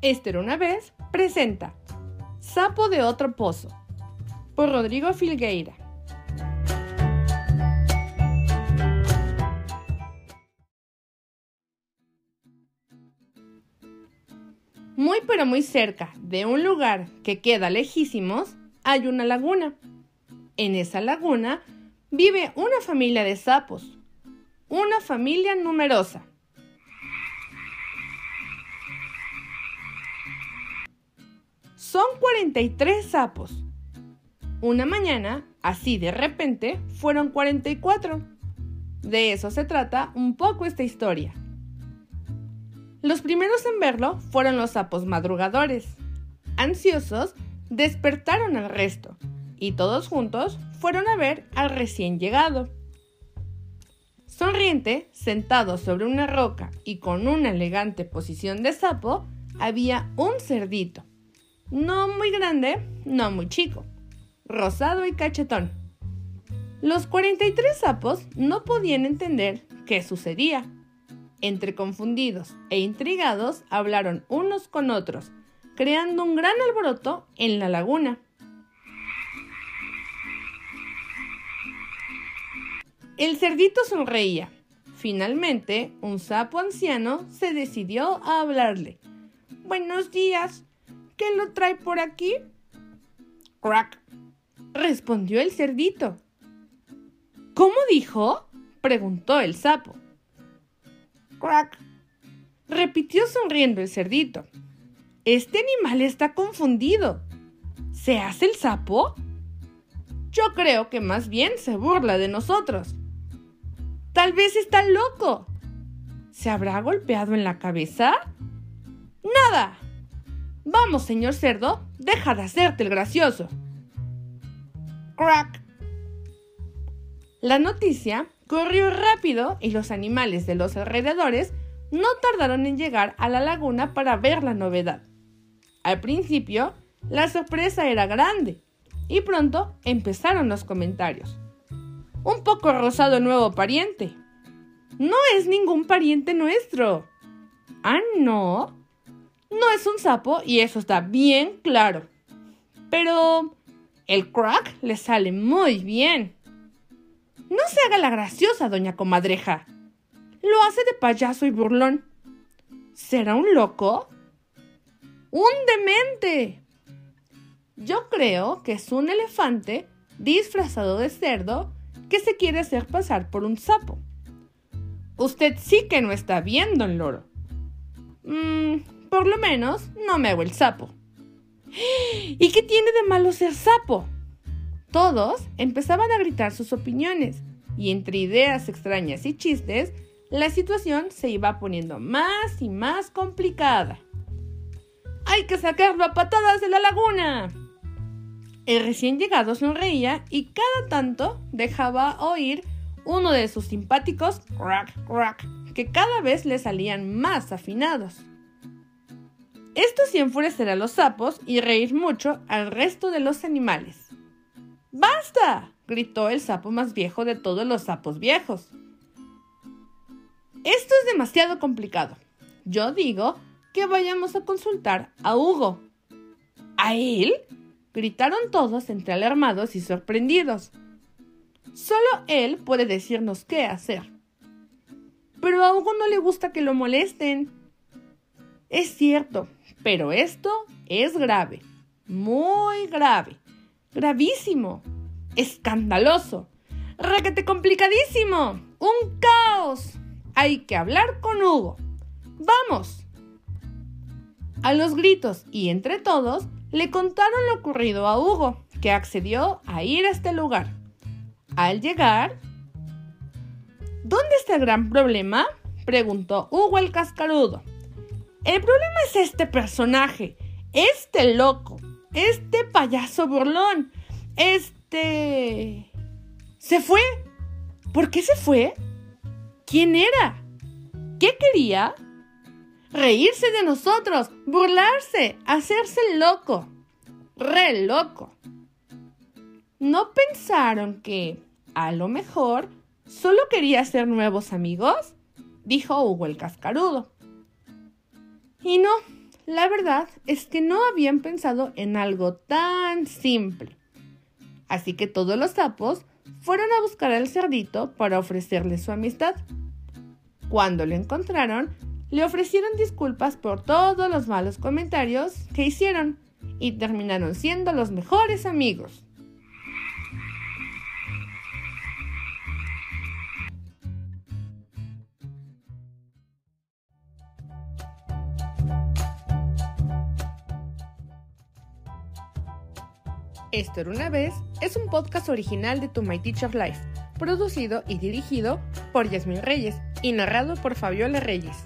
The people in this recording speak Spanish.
Era una vez presenta Sapo de otro pozo por Rodrigo Filgueira. Muy pero muy cerca de un lugar que queda lejísimos hay una laguna. En esa laguna vive una familia de sapos, una familia numerosa. Son 43 sapos. Una mañana, así de repente, fueron 44. De eso se trata un poco esta historia. Los primeros en verlo fueron los sapos madrugadores. Ansiosos, despertaron al resto y todos juntos fueron a ver al recién llegado. Sonriente, sentado sobre una roca y con una elegante posición de sapo, había un cerdito. No muy grande, no muy chico, rosado y cachetón. Los 43 sapos no podían entender qué sucedía. Entre confundidos e intrigados hablaron unos con otros, creando un gran alboroto en la laguna. El cerdito sonreía. Finalmente, un sapo anciano se decidió a hablarle. Buenos días. ¿Qué lo trae por aquí? Crack. Respondió el cerdito. ¿Cómo dijo? preguntó el sapo. Crack. Repitió sonriendo el cerdito. Este animal está confundido. ¿Se hace el sapo? Yo creo que más bien se burla de nosotros. Tal vez está loco. ¿Se habrá golpeado en la cabeza? Nada. Vamos, señor cerdo, deja de hacerte el gracioso. Crack. La noticia corrió rápido y los animales de los alrededores no tardaron en llegar a la laguna para ver la novedad. Al principio, la sorpresa era grande y pronto empezaron los comentarios. Un poco rosado el nuevo pariente. No es ningún pariente nuestro. Ah, no. No es un sapo y eso está bien claro. Pero el crack le sale muy bien. No se haga la graciosa, doña comadreja. Lo hace de payaso y burlón. ¿Será un loco? ¡Un demente! Yo creo que es un elefante disfrazado de cerdo que se quiere hacer pasar por un sapo. Usted sí que no está viendo el loro. Mm, por lo menos no me hago el sapo. ¿Y qué tiene de malo ser sapo? Todos empezaban a gritar sus opiniones y entre ideas extrañas y chistes, la situación se iba poniendo más y más complicada. ¡Hay que sacarlo a patadas de la laguna! El recién llegado sonreía y cada tanto dejaba oír uno de sus simpáticos crack crack que cada vez le salían más afinados. Esto sí enfurecerá a los sapos y reír mucho al resto de los animales. ¡Basta! gritó el sapo más viejo de todos los sapos viejos. Esto es demasiado complicado. Yo digo que vayamos a consultar a Hugo. ¿A él? gritaron todos entre alarmados y sorprendidos. Solo él puede decirnos qué hacer. Pero a Hugo no le gusta que lo molesten. Es cierto, pero esto es grave, muy grave. Gravísimo. Escandaloso. Requete complicadísimo. Un caos. Hay que hablar con Hugo. Vamos. A los gritos y entre todos le contaron lo ocurrido a Hugo, que accedió a ir a este lugar. Al llegar... ¿Dónde está el gran problema? preguntó Hugo el cascarudo. El problema es este personaje, este loco, este payaso burlón. Este... ¿Se fue? ¿Por qué se fue? ¿Quién era? ¿Qué quería? Reírse de nosotros, burlarse, hacerse loco. Re loco. ¿No pensaron que, a lo mejor, solo quería hacer nuevos amigos? Dijo Hugo el cascarudo. Y no, La verdad es que no habían pensado en algo tan simple. Así que todos los sapos fueron a buscar al cerdito para ofrecerle su amistad. Cuando lo encontraron, le ofrecieron disculpas por todos los malos comentarios que hicieron y terminaron siendo los mejores amigos. Esto era una vez es un podcast original de To My Teacher Life, producido y dirigido por Yasmin Reyes y narrado por Fabiola Reyes.